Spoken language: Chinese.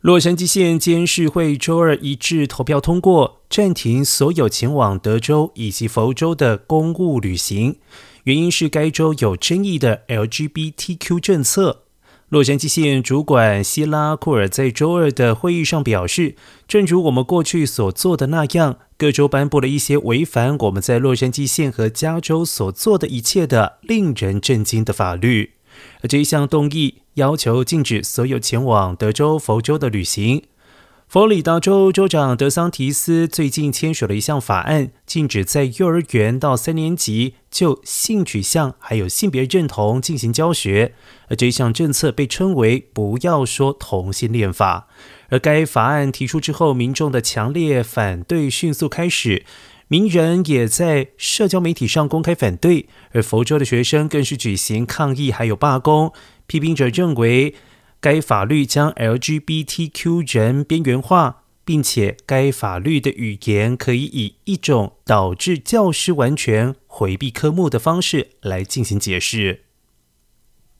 洛杉矶县监事会周二一致投票通过，暂停所有前往德州以及佛州的公务旅行，原因是该州有争议的 LGBTQ 政策。洛杉矶县主管希拉库尔在周二的会议上表示，正如我们过去所做的那样，各州颁布了一些违反我们在洛杉矶县和加州所做的一切的令人震惊的法律。而这一项动议要求禁止所有前往德州、佛州的旅行。佛罗里达州州长德桑提斯最近签署了一项法案，禁止在幼儿园到三年级就性取向还有性别认同进行教学。而这一项政策被称为“不要说同性恋法”。而该法案提出之后，民众的强烈反对迅速开始。名人也在社交媒体上公开反对，而佛州的学生更是举行抗议，还有罢工。批评者认为，该法律将 LGBTQ 人边缘化，并且该法律的语言可以以一种导致教师完全回避科目的方式来进行解释。